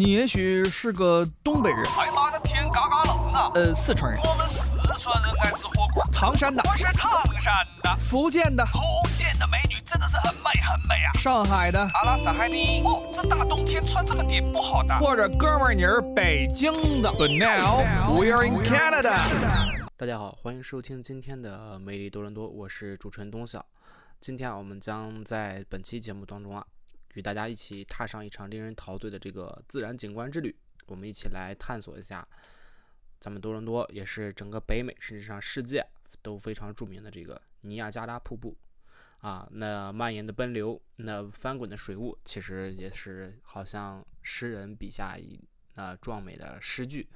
你也许是个东北人，哎妈的天嘎嘎冷啊！呃，四川人，我们四川人爱吃火锅。唐山的，我是唐山的，福建的，福建的美女真的是很美很美啊！上海的，阿拉斯海尼。哦，这大冬天穿这么点不好的。或者哥们儿你是北京的。But now we're in Canada。大家好，欢迎收听今天的美丽多伦多，我是主持人东晓。今天啊，我们将在本期节目当中啊，与大家一起踏上一场令人陶醉的这个自然景观之旅。我们一起来探索一下咱们多伦多，也是整个北美甚至上世界都非常著名的这个尼亚加拉瀑布啊。那蔓延的奔流，那翻滚的水雾，其实也是好像诗人笔下一那壮美的诗句。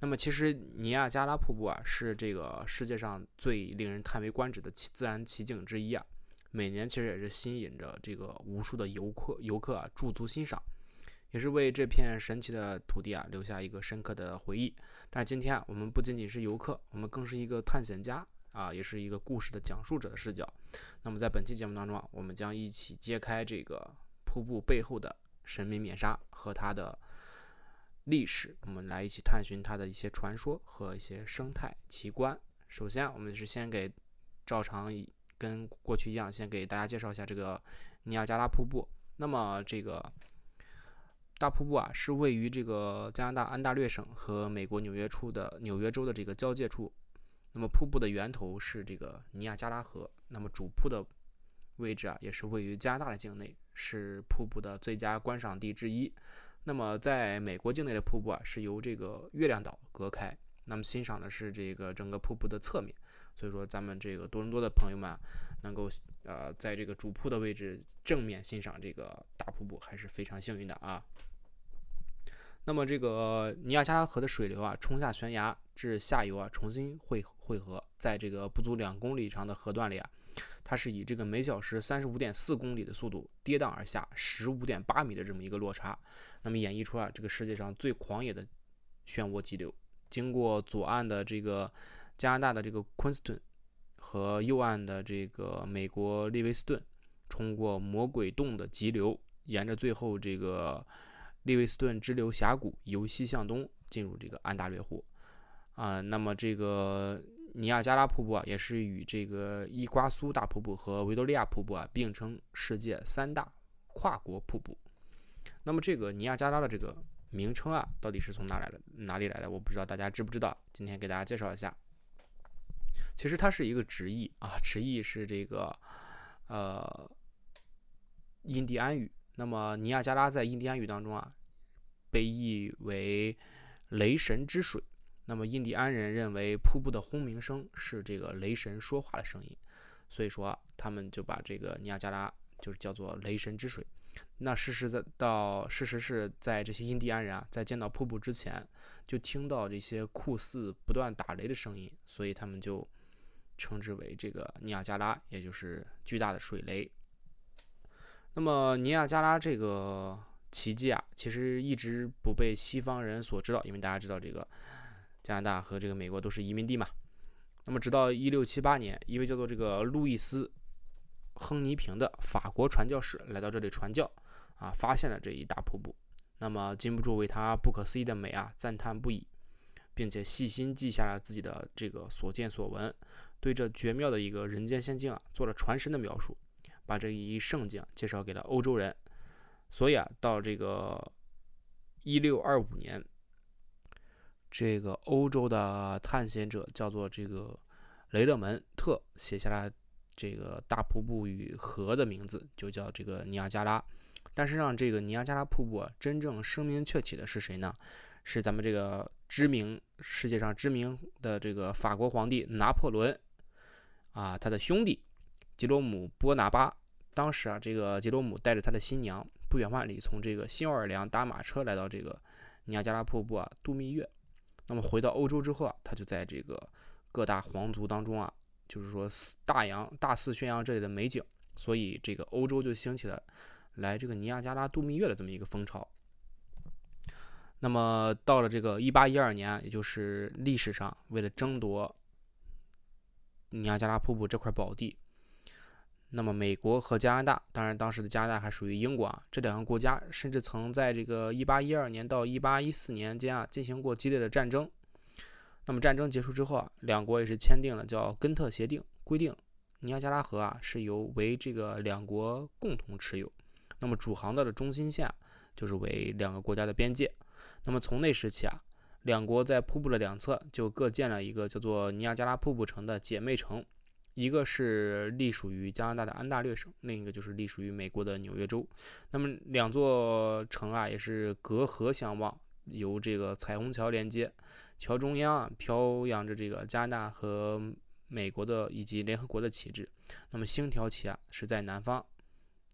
那么，其实尼亚加拉瀑布啊，是这个世界上最令人叹为观止的奇自然奇景之一啊。每年其实也是吸引着这个无数的游客游客啊驻足欣赏，也是为这片神奇的土地啊留下一个深刻的回忆。但今天啊，我们不仅仅是游客，我们更是一个探险家啊，也是一个故事的讲述者的视角。那么在本期节目当中啊，我们将一起揭开这个瀑布背后的神秘面纱和它的历史，我们来一起探寻它的一些传说和一些生态奇观。首先，我们是先给照常以。跟过去一样，先给大家介绍一下这个尼亚加拉瀑布。那么这个大瀑布啊，是位于这个加拿大安大略省和美国纽约处的纽约州的这个交界处。那么瀑布的源头是这个尼亚加拉河。那么主瀑的位置啊，也是位于加拿大的境内，是瀑布的最佳观赏地之一。那么在美国境内的瀑布啊，是由这个月亮岛隔开。那么欣赏的是这个整个瀑布的侧面。所以说，咱们这个多伦多的朋友们能够呃在这个主瀑的位置正面欣赏这个大瀑布，还是非常幸运的啊。那么这个尼亚加拉河的水流啊，冲下悬崖至下游啊，重新汇汇合，在这个不足两公里长的河段里啊，它是以这个每小时三十五点四公里的速度跌宕而下，十五点八米的这么一个落差，那么演绎出啊这个世界上最狂野的漩涡激流，经过左岸的这个。加拿大的这个昆斯顿和右岸的这个美国利维斯顿，冲过魔鬼洞的急流，沿着最后这个利维斯顿支流峡谷由西向东进入这个安大略湖啊。那么这个尼亚加拉瀑布啊，也是与这个伊瓜苏大瀑布和维多利亚瀑布啊并称世界三大跨国瀑布。那么这个尼亚加拉的这个名称啊，到底是从哪来的？哪里来的？我不知道大家知不知道？今天给大家介绍一下。其实它是一个直译啊，直译是这个呃印第安语。那么尼亚加拉在印第安语当中啊，被译为雷神之水。那么印第安人认为瀑布的轰鸣声是这个雷神说话的声音，所以说他们就把这个尼亚加拉就是叫做雷神之水。那事实在到事实是在这些印第安人啊，在见到瀑布之前，就听到这些酷似不断打雷的声音，所以他们就。称之为这个尼亚加拉，也就是巨大的水雷。那么尼亚加拉这个奇迹啊，其实一直不被西方人所知道，因为大家知道这个加拿大和这个美国都是移民地嘛。那么直到一六七八年，一位叫做这个路易斯·亨尼平的法国传教士来到这里传教啊，发现了这一大瀑布，那么禁不住为他不可思议的美啊赞叹不已，并且细心记下了自己的这个所见所闻。对这绝妙的一个人间仙境啊，做了传神的描述，把这一圣境介绍给了欧洲人。所以啊，到这个一六二五年，这个欧洲的探险者叫做这个雷勒门特写下了这个大瀑布与河的名字，就叫这个尼亚加拉。但是让这个尼亚加拉瀑布啊真正声名鹊起的是谁呢？是咱们这个知名世界上知名的这个法国皇帝拿破仑。啊，他的兄弟吉罗姆·波拿巴，当时啊，这个吉罗姆带着他的新娘不远万里从这个新奥尔良搭马车来到这个尼亚加拉瀑布啊度蜜月。那么回到欧洲之后啊，他就在这个各大皇族当中啊，就是说大洋大肆宣扬这里的美景，所以这个欧洲就兴起了来这个尼亚加拉度蜜月的这么一个风潮。那么到了这个1812年，也就是历史上为了争夺。尼亚加拉瀑布这块宝地，那么美国和加拿大，当然当时的加拿大还属于英国啊，这两个国家甚至曾在这个1812年到1814年间啊进行过激烈的战争。那么战争结束之后啊，两国也是签订了叫《根特协定》，规定尼亚加拉河啊是由为这个两国共同持有。那么主航道的中心线，就是为两个国家的边界。那么从那时起啊，两国在瀑布的两侧就各建了一个叫做尼亚加拉瀑布城的姐妹城。一个是隶属于加拿大的安大略省，另一个就是隶属于美国的纽约州。那么两座城啊，也是隔河相望，由这个彩虹桥连接。桥中央啊，飘扬着这个加拿大和美国的以及联合国的旗帜。那么星条旗啊是在南方，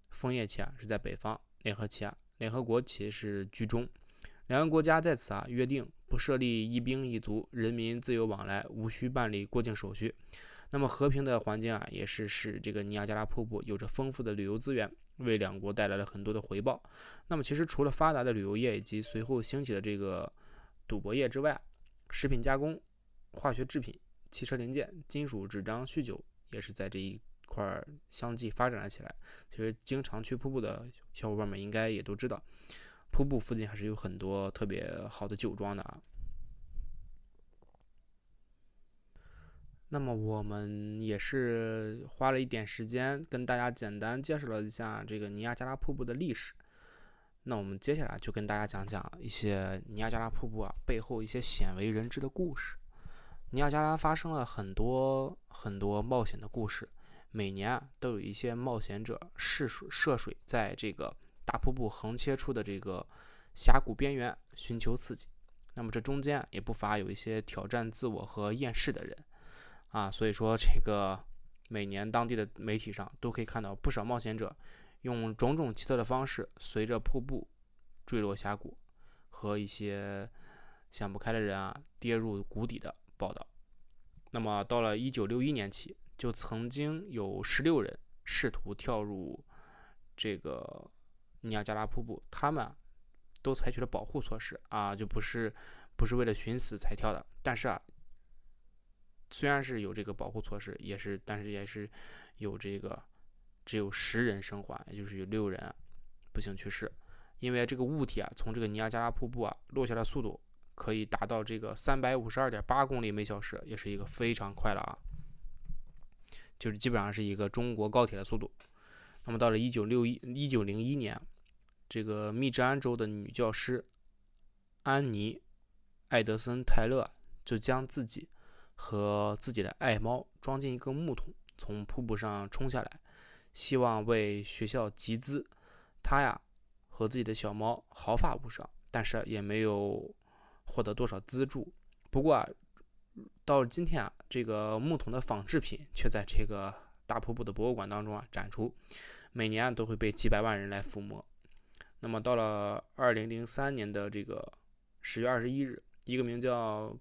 枫叶旗啊是在北方，联合旗啊，联合国旗是居中。两个国家在此啊约定不设立一兵一卒，人民自由往来，无需办理过境手续。那么和平的环境啊，也是使这个尼亚加拉瀑布有着丰富的旅游资源，为两国带来了很多的回报。那么其实除了发达的旅游业以及随后兴起的这个赌博业之外，食品加工、化学制品、汽车零件、金属、纸张、酗酒也是在这一块儿相继发展了起来。其实经常去瀑布的小伙伴们应该也都知道，瀑布附近还是有很多特别好的酒庄的啊。那么我们也是花了一点时间跟大家简单介绍了一下这个尼亚加拉瀑布的历史。那我们接下来就跟大家讲讲一些尼亚加拉瀑布啊背后一些鲜为人知的故事。尼亚加拉发生了很多很多冒险的故事，每年啊都有一些冒险者试水涉水在这个大瀑布横切出的这个峡谷边缘寻求刺激。那么这中间也不乏有一些挑战自我和厌世的人。啊，所以说这个每年当地的媒体上都可以看到不少冒险者用种种奇特的方式，随着瀑布坠落峡谷，和一些想不开的人啊跌入谷底的报道。那么到了1961年起，就曾经有16人试图跳入这个尼亚加拉瀑布，他们都采取了保护措施啊，就不是不是为了寻死才跳的，但是啊。虽然是有这个保护措施，也是，但是也是有这个只有十人生还，也就是有六人不幸去世，因为这个物体啊，从这个尼亚加拉瀑布啊落下的速度可以达到这个三百五十二点八公里每小时，也是一个非常快了啊，就是基本上是一个中国高铁的速度。那么到了一九六一一九零一年，这个密治安州的女教师安妮·艾德森·泰勒就将自己。和自己的爱猫装进一个木桶，从瀑布上冲下来，希望为学校集资。他呀和自己的小猫毫发无伤，但是也没有获得多少资助。不过啊，到了今天啊，这个木桶的仿制品却在这个大瀑布的博物馆当中啊展出，每年都会被几百万人来抚摸。那么到了二零零三年的这个十月二十一日，一个名叫。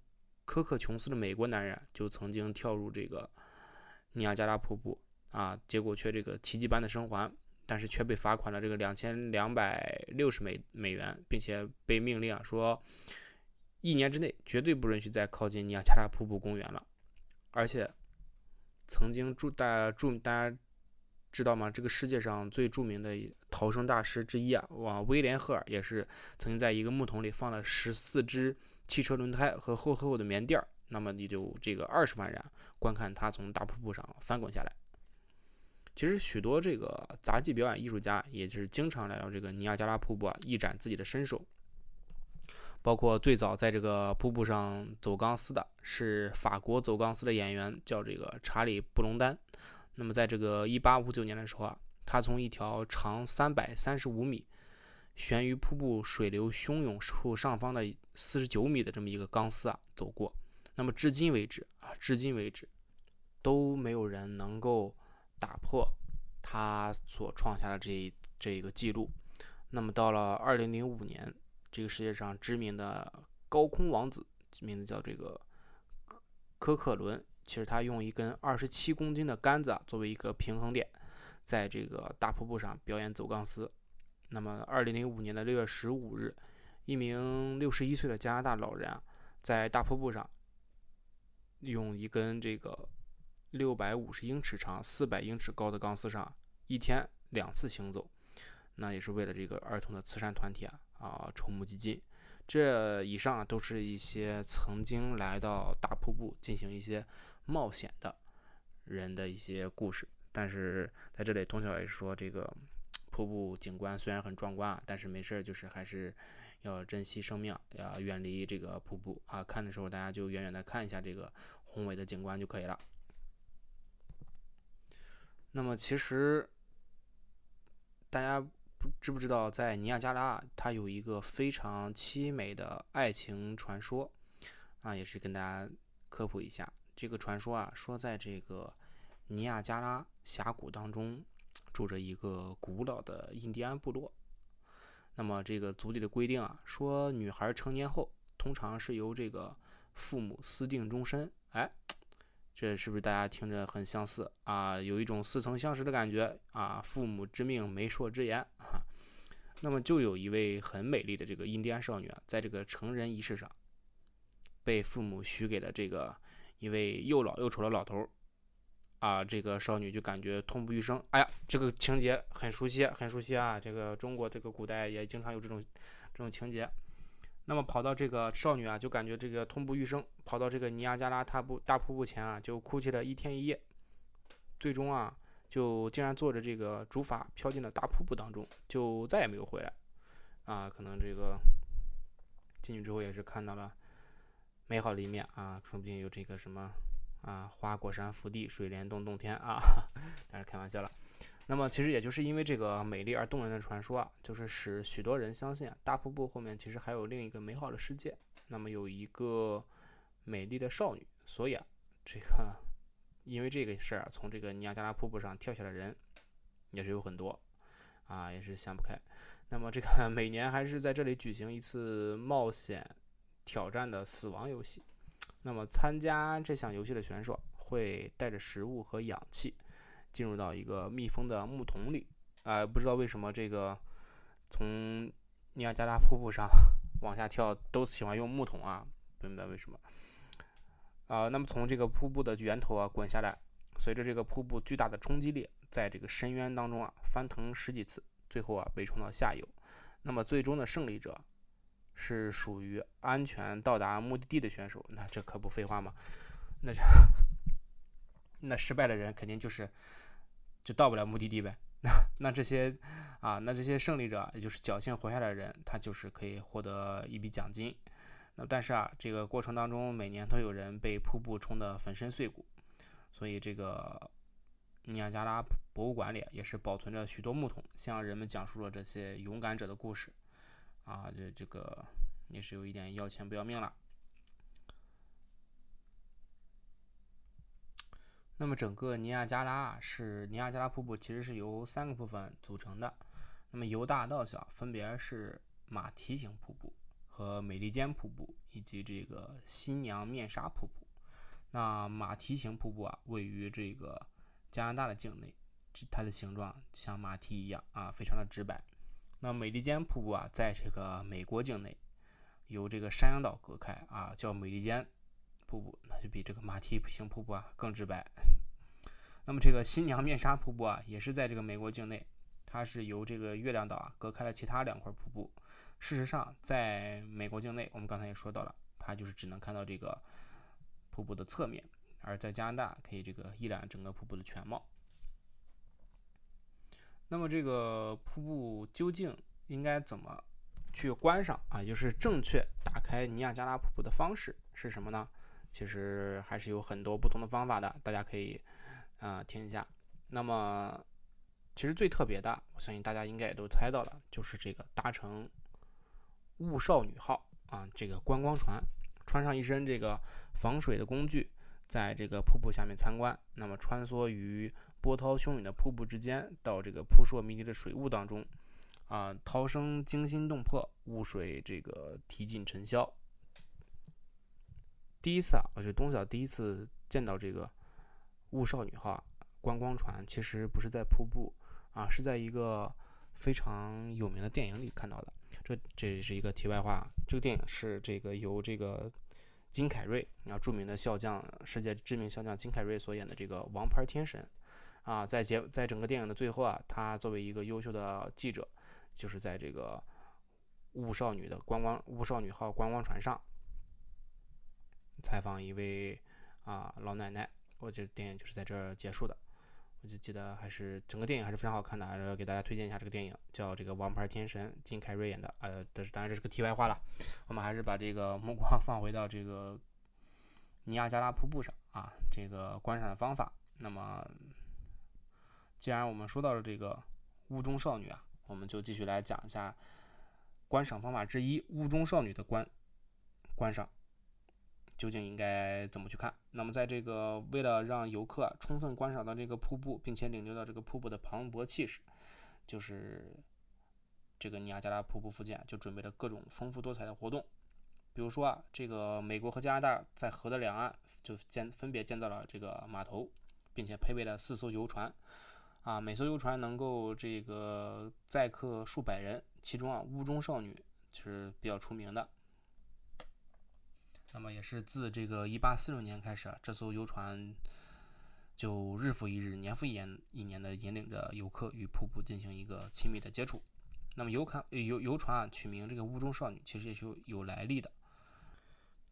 科克琼斯的美国男人就曾经跳入这个尼亚加拉瀑布啊，结果却这个奇迹般的生还，但是却被罚款了这个两千两百六十美美元，并且被命令啊说，一年之内绝对不允许再靠近尼亚加拉瀑布公园了。而且，曾经著大著大家知道吗？这个世界上最著名的逃生大师之一啊，哇，威廉赫尔也是曾经在一个木桶里放了十四只。汽车轮胎和厚厚的棉垫儿，那么你就这个二十万人观看他从大瀑布上翻滚下来。其实许多这个杂技表演艺术家也是经常来到这个尼亚加拉瀑布啊，一展自己的身手。包括最早在这个瀑布上走钢丝的是法国走钢丝的演员，叫这个查理布隆丹。那么在这个一八五九年的时候啊，他从一条长三百三十五米。悬于瀑布水流汹涌处上方的四十九米的这么一个钢丝啊，走过。那么至今为止啊，至今为止都没有人能够打破他所创下的这这一个记录。那么到了二零零五年，这个世界上知名的高空王子，名字叫这个科克伦，其实他用一根二十七公斤的杆子啊作为一个平衡点，在这个大瀑布上表演走钢丝。那么，二零零五年的六月十五日，一名六十一岁的加拿大老人啊，在大瀑布上用一根这个六百五十英尺长、四百英尺高的钢丝上一天两次行走，那也是为了这个儿童的慈善团体啊啊筹募基金。这以上都是一些曾经来到大瀑布进行一些冒险的人的一些故事。但是在这里，童小也是说，这个瀑布景观虽然很壮观啊，但是没事儿，就是还是要珍惜生命，要远离这个瀑布啊。看的时候，大家就远远的看一下这个宏伟的景观就可以了。那么，其实大家不知不知道，在尼亚加拉，它有一个非常凄美的爱情传说啊，也是跟大家科普一下。这个传说啊，说在这个尼亚加拉峡谷当中，住着一个古老的印第安部落。那么，这个族里的规定啊，说女孩成年后，通常是由这个父母私定终身。哎。这是不是大家听着很相似啊？有一种似曾相识的感觉啊！父母之命，媒妁之言啊。那么就有一位很美丽的这个印第安少女啊，在这个成人仪式上，被父母许给了这个一位又老又丑的老头啊。这个少女就感觉痛不欲生。哎呀，这个情节很熟悉，很熟悉啊！这个中国这个古代也经常有这种这种情节。那么跑到这个少女啊，就感觉这个痛不欲生，跑到这个尼亚加拉大瀑大瀑布前啊，就哭泣了一天一夜，最终啊，就竟然坐着这个竹筏飘进了大瀑布当中，就再也没有回来。啊，可能这个进去之后也是看到了美好的一面啊，说不定有这个什么啊，花果山福地，水帘洞洞天啊，当然开玩笑了。那么其实也就是因为这个美丽而动人的传说啊，就是使许多人相信大瀑布后面其实还有另一个美好的世界。那么有一个美丽的少女，所以啊，这个因为这个事儿啊，从这个尼亚加拉瀑布上跳下来的人也是有很多啊，也是想不开。那么这个 每年还是在这里举行一次冒险挑战的死亡游戏。那么参加这项游戏的选手会带着食物和氧气。进入到一个密封的木桶里，啊，不知道为什么这个从尼亚加拉瀑布上 往下跳都喜欢用木桶啊，不明白为什么。啊，那么从这个瀑布的源头啊滚下来，随着这个瀑布巨大的冲击力，在这个深渊当中啊翻腾十几次，最后啊被冲到下游。那么最终的胜利者是属于安全到达目的地的选手，那这可不废话吗？那 那失败的人肯定就是。就到不了目的地呗。那那这些啊，那这些胜利者，也就是侥幸活下来的人，他就是可以获得一笔奖金。那但是啊，这个过程当中，每年都有人被瀑布冲得粉身碎骨。所以这个尼亚加拉博物馆里也是保存着许多木桶，向人们讲述了这些勇敢者的故事。啊，这这个也是有一点要钱不要命了。那么整个尼亚加拉啊，是尼亚加拉瀑布，其实是由三个部分组成的。那么由大到小，分别是马蹄形瀑布和美利坚瀑布，以及这个新娘面纱瀑布。那马蹄形瀑布啊，位于这个加拿大的境内，它的形状像马蹄一样啊，非常的直白。那美利坚瀑布啊，在这个美国境内，由这个山羊岛隔开啊，叫美利坚。瀑布那就比这个马蹄形瀑布啊更直白。那么这个新娘面纱瀑布啊，也是在这个美国境内，它是由这个月亮岛啊隔开了其他两块瀑布。事实上，在美国境内，我们刚才也说到了，它就是只能看到这个瀑布的侧面；而在加拿大，可以这个一览整个瀑布的全貌。那么这个瀑布究竟应该怎么去观赏啊？就是正确打开尼亚加拉瀑布的方式是什么呢？其实还是有很多不同的方法的，大家可以啊听一下。那么，其实最特别的，我相信大家应该也都猜到了，就是这个搭乘“雾少女号”啊这个观光船，穿上一身这个防水的工具，在这个瀑布下面参观。那么穿梭于波涛汹涌的瀑布之间，到这个扑朔迷离的水雾当中，啊，涛声惊心动魄，雾水这个提尽尘嚣。第一次啊，我觉得东晓第一次见到这个“雾少女号”观光船，其实不是在瀑布啊，是在一个非常有名的电影里看到的。这这是一个题外话，这个电影是这个由这个金凯瑞啊，著名的笑将，世界知名笑将金凯瑞所演的这个王牌天神啊，在结在整个电影的最后啊，他作为一个优秀的记者，就是在这个雾少女的观光雾少女号观光船上采访一位啊老奶奶，我这电影就是在这儿结束的。我就记得还是整个电影还是非常好看的，还是给大家推荐一下这个电影，叫这个《王牌天神》，金凯瑞演的。呃，但是当然这是个题外话了，我们还是把这个目光 放回到这个尼亚加拉瀑布上啊，这个观赏的方法。那么，既然我们说到了这个雾中少女啊，我们就继续来讲一下观赏方法之一——雾中少女的观观赏。究竟应该怎么去看？那么，在这个为了让游客充分观赏到这个瀑布，并且领略到这个瀑布的磅礴气势，就是这个尼亚加拉瀑布附近就准备了各种丰富多彩的活动。比如说啊，这个美国和加拿大在河的两岸就建分别建造了这个码头，并且配备了四艘游船，啊，每艘游船能够这个载客数百人，其中啊雾中少女是比较出名的。那么也是自这个一八四六年开始啊，这艘游船就日复一日、年复一年一年的引领着游客与瀑布进行一个亲密的接触。那么游船游游船啊，取名这个雾中少女，其实也是有有来历的。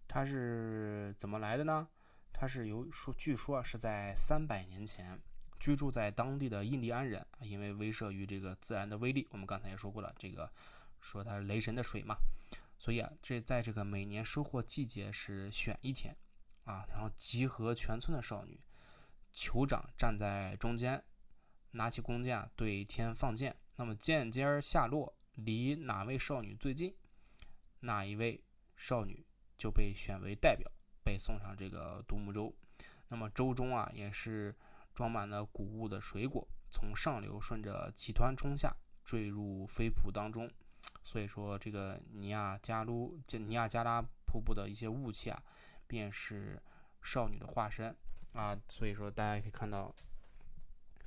它是怎么来的呢？它是由说，据说是在三百年前，居住在当地的印第安人啊，因为威慑于这个自然的威力，我们刚才也说过了，这个说它雷神的水嘛。所以啊，这在这个每年收获季节是选一天，啊，然后集合全村的少女，酋长站在中间，拿起弓箭对天放箭。那么箭尖下落，离哪位少女最近，哪一位少女就被选为代表，被送上这个独木舟。那么舟中啊，也是装满了谷物的水果，从上流顺着急湍冲下，坠入飞瀑当中。所以说，这个尼亚加卢、尼亚加拉瀑布的一些雾气啊，便是少女的化身啊。所以说，大家可以看到，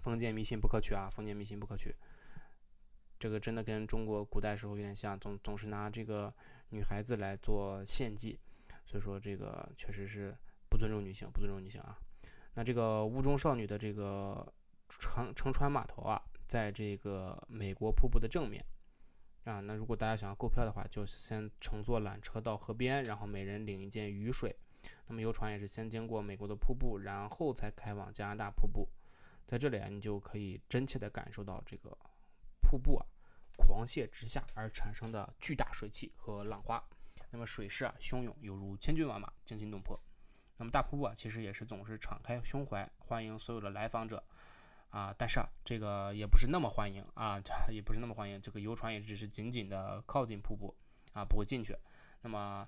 封建迷信不可取啊！封建迷信不可取。这个真的跟中国古代时候有点像，总总是拿这个女孩子来做献祭。所以说，这个确实是不尊重女性，不尊重女性啊。那这个雾中少女的这个乘乘船码头啊，在这个美国瀑布的正面。啊，那如果大家想要购票的话，就先乘坐缆车到河边，然后每人领一件雨水。那么游船也是先经过美国的瀑布，然后才开往加拿大瀑布。在这里啊，你就可以真切地感受到这个瀑布啊狂泻直下而产生的巨大水汽和浪花。那么水势啊汹涌，犹如千军万马，惊心动魄。那么大瀑布啊，其实也是总是敞开胸怀，欢迎所有的来访者。啊，但是啊，这个也不是那么欢迎啊，也不是那么欢迎。这个游船也只是紧紧的靠近瀑布啊，不会进去。那么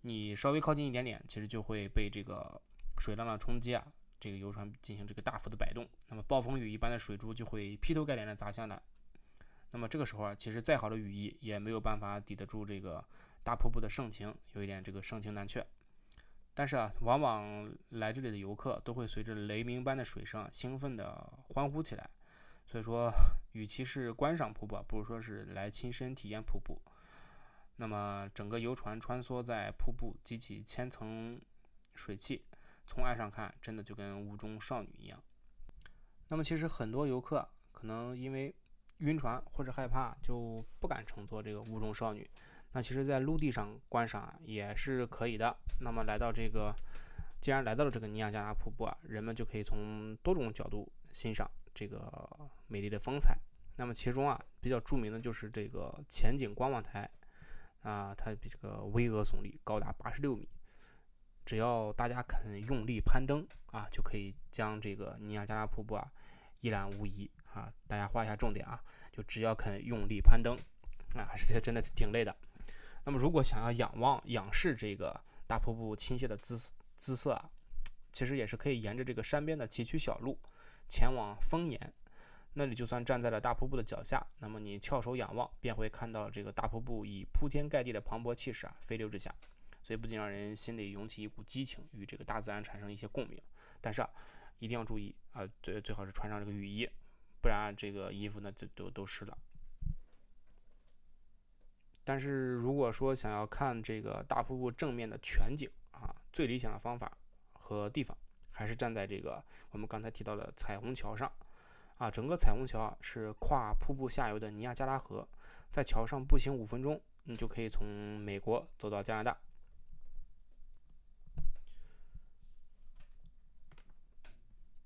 你稍微靠近一点点，其实就会被这个水浪的冲击啊，这个游船进行这个大幅的摆动。那么暴风雨一般的水珠就会劈头盖脸的砸下来。那么这个时候啊，其实再好的雨衣也没有办法抵得住这个大瀑布的盛情，有一点这个盛情难却。但是啊，往往来这里的游客都会随着雷鸣般的水声兴奋地欢呼起来。所以说，与其是观赏瀑布，不如说是来亲身体验瀑布。那么，整个游船穿梭在瀑布，激起千层水汽，从岸上看，真的就跟雾中少女一样。那么，其实很多游客可能因为晕船或者害怕，就不敢乘坐这个雾中少女。那其实，在陆地上观赏也是可以的。那么，来到这个，既然来到了这个尼亚加拉瀑布啊，人们就可以从多种角度欣赏这个美丽的风采。那么，其中啊，比较著名的就是这个前景观望台啊，它比这个巍峨耸立，高达八十六米。只要大家肯用力攀登啊，就可以将这个尼亚加拉瀑布啊一览无遗啊。大家画一下重点啊，就只要肯用力攀登啊，还是 真的挺累的。那么，如果想要仰望、仰视这个大瀑布倾泻的姿姿色啊，其实也是可以沿着这个山边的崎岖小路前往峰岩。那里就算站在了大瀑布的脚下，那么你翘首仰望，便会看到这个大瀑布以铺天盖地的磅礴气势啊飞流直下。所以不仅让人心里涌起一股激情，与这个大自然产生一些共鸣，但是啊，一定要注意啊，最最好是穿上这个雨衣，不然这个衣服呢就都都湿了。但是如果说想要看这个大瀑布正面的全景啊，最理想的方法和地方，还是站在这个我们刚才提到的彩虹桥上。啊，整个彩虹桥啊是跨瀑布下游的尼亚加拉河，在桥上步行五分钟，你就可以从美国走到加拿大。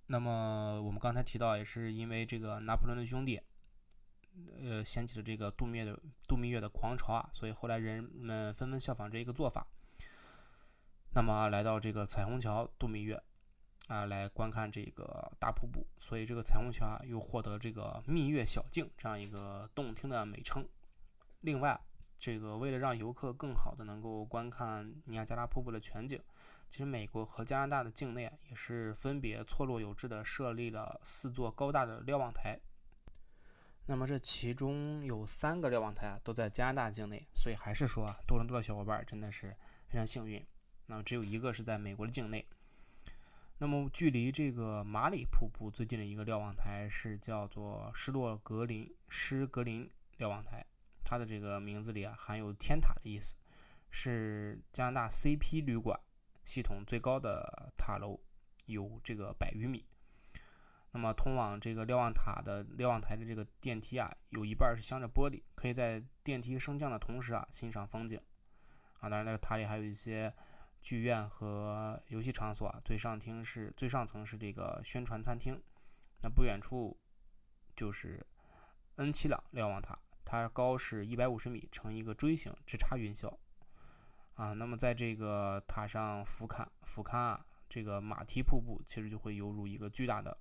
那么我们刚才提到，也是因为这个拿破仑的兄弟，呃，掀起了这个度蜜的度蜜月的狂潮啊，所以后来人们纷纷效仿这一个做法。那么来到这个彩虹桥度蜜月啊，来观看这个大瀑布，所以这个彩虹桥啊又获得这个蜜月小径这样一个动听的美称。另外，这个为了让游客更好的能够观看尼亚加拉瀑布的全景。其实，美国和加拿大的境内啊，也是分别错落有致的设立了四座高大的瞭望台。那么，这其中有三个瞭望台啊，都在加拿大境内，所以还是说啊，多伦多的小伙伴真的是非常幸运。那么，只有一个是在美国的境内。那么，距离这个马里瀑布最近的一个瞭望台是叫做施洛格林施格林瞭望台，它的这个名字里啊含有天塔的意思，是加拿大 CP 旅馆。系统最高的塔楼有这个百余米，那么通往这个瞭望塔的瞭望台的这个电梯啊，有一半是镶着玻璃，可以在电梯升降的同时啊欣赏风景啊。当然，那个塔里还有一些剧院和游戏场所啊。最上厅是最上层是这个宣传餐厅，那不远处就是恩奇朗瞭望塔，它高是一百五十米，呈一个锥形，直插云霄。啊，那么在这个塔上俯瞰俯瞰啊，这个马蹄瀑布其实就会犹如一个巨大的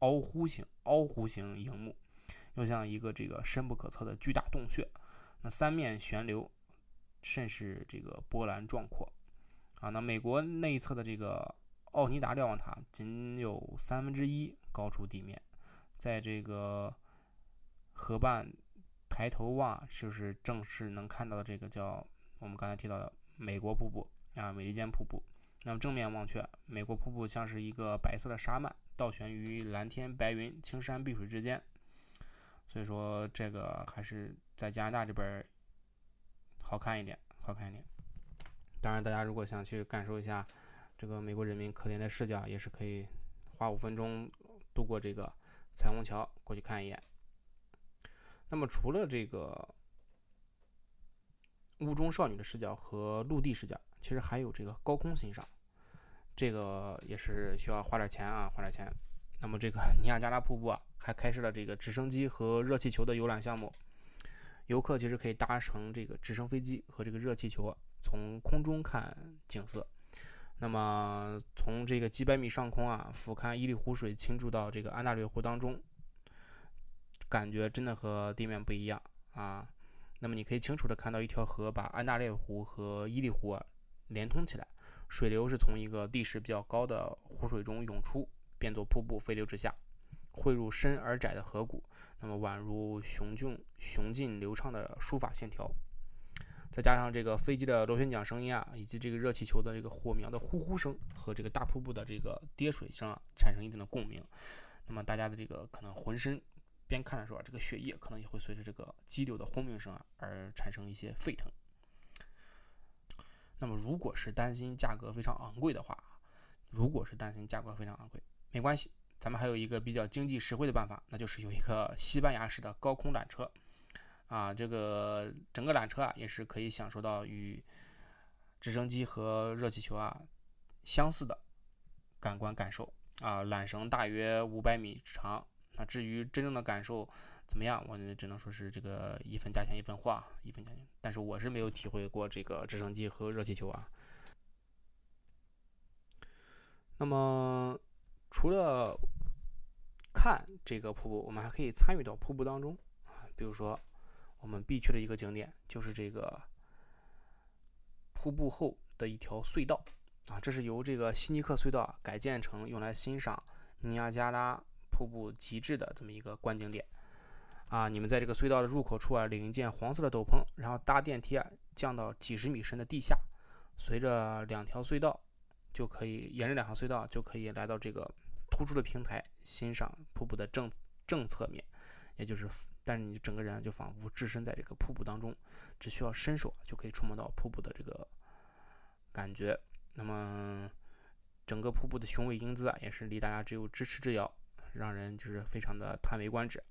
凹弧形凹弧形荧幕，又像一个这个深不可测的巨大洞穴。那三面悬流，甚是这个波澜壮阔。啊，那美国内侧的这个奥尼达瞭望塔仅有三分之一高出地面，在这个河畔抬头望，就是正是能看到的这个叫。我们刚才提到的美国瀑布啊，美利坚瀑布。那么正面望去，美国瀑布像是一个白色的沙幔，倒悬于蓝天白云、青山碧水之间。所以说，这个还是在加拿大这边好看一点，好看一点。当然，大家如果想去感受一下这个美国人民可怜的视角，也是可以花五分钟度过这个彩虹桥过去看一眼。那么除了这个。雾中少女的视角和陆地视角，其实还有这个高空欣赏，这个也是需要花点钱啊，花点钱。那么这个 尼亚加拉瀑布啊，还开设了这个直升机和热气球的游览项目，游客其实可以搭乘这个直升飞机和这个热气球啊，从空中看景色。那么从这个几百米上空啊，俯瞰伊利湖水倾注到这个安大略湖当中，感觉真的和地面不一样啊。那么你可以清楚的看到一条河把安大略湖和伊利湖啊连通起来，水流是从一个地势比较高的湖水中涌出，变作瀑布飞流直下，汇入深而窄的河谷，那么宛如雄峻雄劲流畅的书法线条。再加上这个飞机的螺旋桨声音啊，以及这个热气球的这个火苗的呼呼声和这个大瀑布的这个跌水声啊，产生一定的共鸣。那么大家的这个可能浑身。边看的时候，这个血液可能也会随着这个激流的轰鸣声啊而产生一些沸腾。那么，如果是担心价格非常昂贵的话，如果是担心价格非常昂贵，没关系，咱们还有一个比较经济实惠的办法，那就是有一个西班牙式的高空缆车啊，这个整个缆车啊也是可以享受到与直升机和热气球啊相似的感官感受啊，缆绳大约五百米长。那至于真正的感受怎么样，我只能说是这个一分价钱一分货，一分价钱。但是我是没有体会过这个直升机和热气球啊。那么除了看这个瀑布，我们还可以参与到瀑布当中啊。比如说我们必去的一个景点就是这个瀑布后的一条隧道啊，这是由这个西尼克隧道改建成用来欣赏尼亚加拉。瀑布极致的这么一个观景点啊！你们在这个隧道的入口处啊，领一件黄色的斗篷，然后搭电梯啊，降到几十米深的地下，随着两条隧道就可以沿着两条隧道就可以来到这个突出的平台，欣赏瀑布的正正侧面，也就是，但是你整个人就仿佛置身在这个瀑布当中，只需要伸手就可以触摸到瀑布的这个感觉那么整个瀑布的雄伟英姿啊，也是离大家只有咫尺之遥，让人就是非常的叹为观止。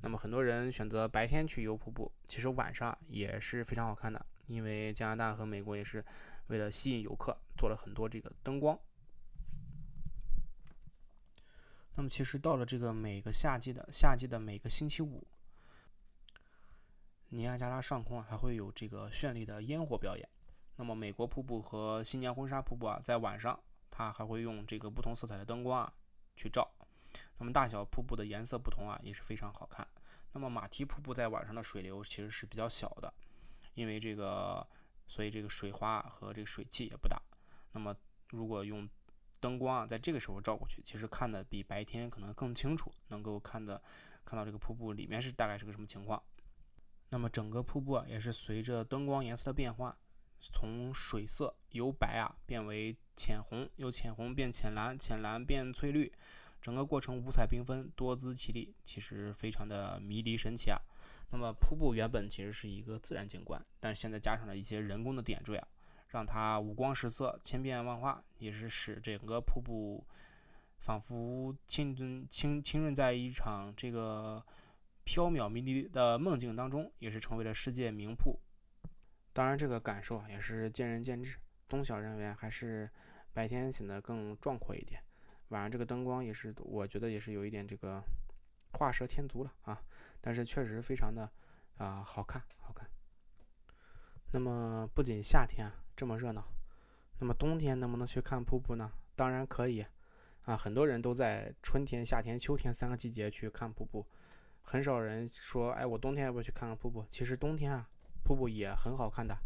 那么很多人选择白天去游瀑布，其实晚上也是非常好看的，因为加拿大和美国也是为了吸引游客做了很多这个灯光。那么其实到了这个每个夏季的夏季的每个星期五，尼亚加拉上空还会有这个绚丽的烟火表演。那么美国瀑布和新年婚纱瀑布啊，在晚上它还会用这个不同色彩的灯光啊去照。那么大小瀑布的颜色不同啊，也是非常好看。那么马蹄瀑布在晚上的水流其实是比较小的，因为这个，所以这个水花和这个水汽也不大。那么如果用灯光啊，在这个时候照过去，其实看的比白天可能更清楚，能够看的看到这个瀑布里面是大概是个什么情况。那么整个瀑布啊，也是随着灯光颜色的变化，从水色由白啊变为浅红，由浅红变浅蓝，浅蓝变翠绿，整个过程五彩缤纷，多姿绮丽，其实非常的迷离神奇啊。那么瀑布原本其实是一个自然景观，但现在加上了一些人工的点缀啊。让它五光十色、千变万化，也是使整个瀑布仿佛浸润、浸浸润在一场这个缥缈迷离的梦境当中，也是成为了世界名瀑。当然，这个感受也是见仁见智。东晓认为还是白天显得更壮阔一点，晚上这个灯光也是，我觉得也是有一点这个画蛇添足了啊。但是确实非常的啊好看，好看。那么不仅夏天。这么热闹，那么冬天能不能去看瀑布呢？当然可以啊！很多人都在春天、夏天、秋天三个季节去看瀑布，很少人说：“哎，我冬天要不要去看看瀑布？”其实冬天啊，瀑布也很好看的，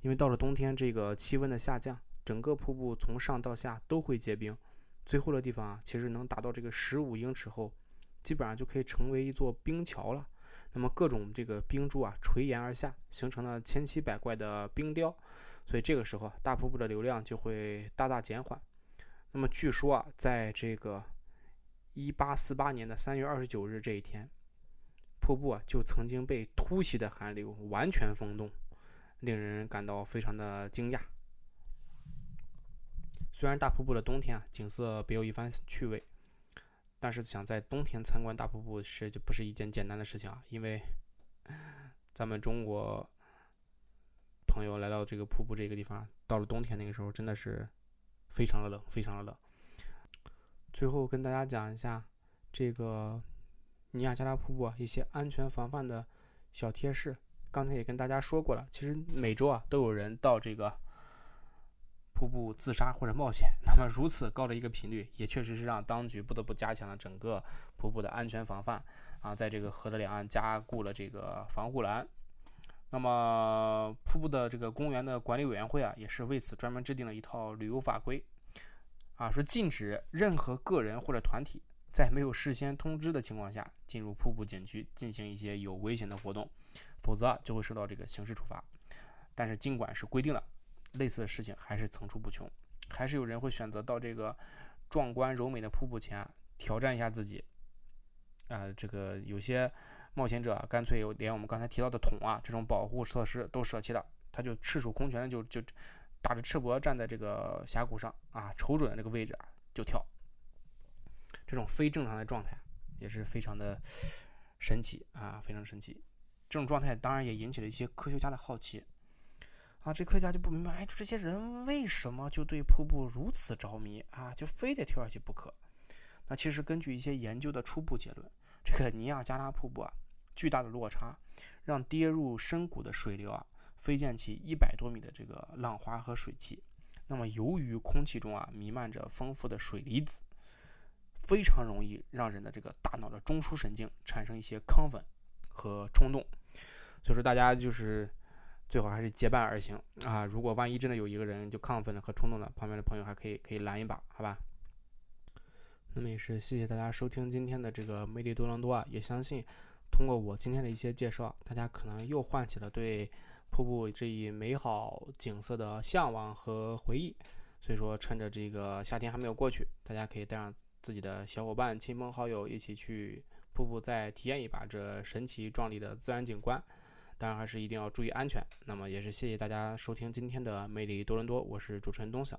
因为到了冬天，这个气温的下降，整个瀑布从上到下都会结冰，最后的地方啊，其实能达到这个十五英尺厚，基本上就可以成为一座冰桥了。那么各种这个冰柱啊垂延而下，形成了千奇百怪的冰雕。所以这个时候，大瀑布的流量就会大大减缓。那么据说啊，在这个1848年的3月29日这一天，瀑布啊就曾经被突袭的寒流完全封冻，令人感到非常的惊讶。虽然大瀑布的冬天啊景色别有一番趣味，但是想在冬天参观大瀑布是就不是一件简单的事情啊，因为 咱们中国。朋友来到这个瀑布这个地方，到了冬天那个时候，真的是非常的冷，非常的冷。最后跟大家讲一下这个尼亚加拉瀑布啊一些安全防范的小贴士。刚才也跟大家说过了，其实每周啊都有人到这个瀑布自杀或者冒险。那么如此高的一个频率，也确实是让当局不得不加强了整个瀑布的安全防范啊，在这个河的两岸加固了这个防护栏。那么，瀑布的这个公园的管理委员会啊，也是为此专门制定了一套旅游法规，啊，说禁止任何个人或者团体在没有事先通知的情况下进入瀑布景区进行一些有危险的活动，否则就会受到这个刑事处罚。但是，尽管是规定了，类似的事情还是层出不穷，还是有人会选择到这个壮观柔美的瀑布前挑战一下自己。啊，这个有些。冒险者干脆有连我们刚才提到的桶啊这种保护设施都舍弃了，他就赤手空拳的就就打着赤膊站在这个峡谷上啊，瞅准了这个位置就跳。这种非正常的状态也是非常的神奇啊，非常神奇。这种状态当然也引起了一些科学家的好奇啊，这科学家就不明白，哎，这些人为什么就对瀑布如此着迷啊，就非得跳下去不可？那其实根据一些研究的初步结论，这个尼亚加拉瀑布啊。巨大的落差，让跌入深谷的水流啊，飞溅起一百多米的这个浪花和水汽。那么，由于空气中啊弥漫着丰富的水离子，非常容易让人的这个大脑的中枢神经产生一些亢奋和冲动。所以说，大家就是最好还是结伴而行啊。如果万一真的有一个人就亢奋了和冲动了，旁边的朋友还可以可以拦一把，好吧？那么也是谢谢大家收听今天的这个魅力多伦多啊，也相信。通过我今天的一些介绍，大家可能又唤起了对瀑布这一美好景色的向往和回忆。所以说，趁着这个夏天还没有过去，大家可以带上自己的小伙伴、亲朋好友一起去瀑布，再体验一把这神奇壮丽的自然景观。当然，还是一定要注意安全。那么，也是谢谢大家收听今天的魅力多伦多，我是主持人东晓。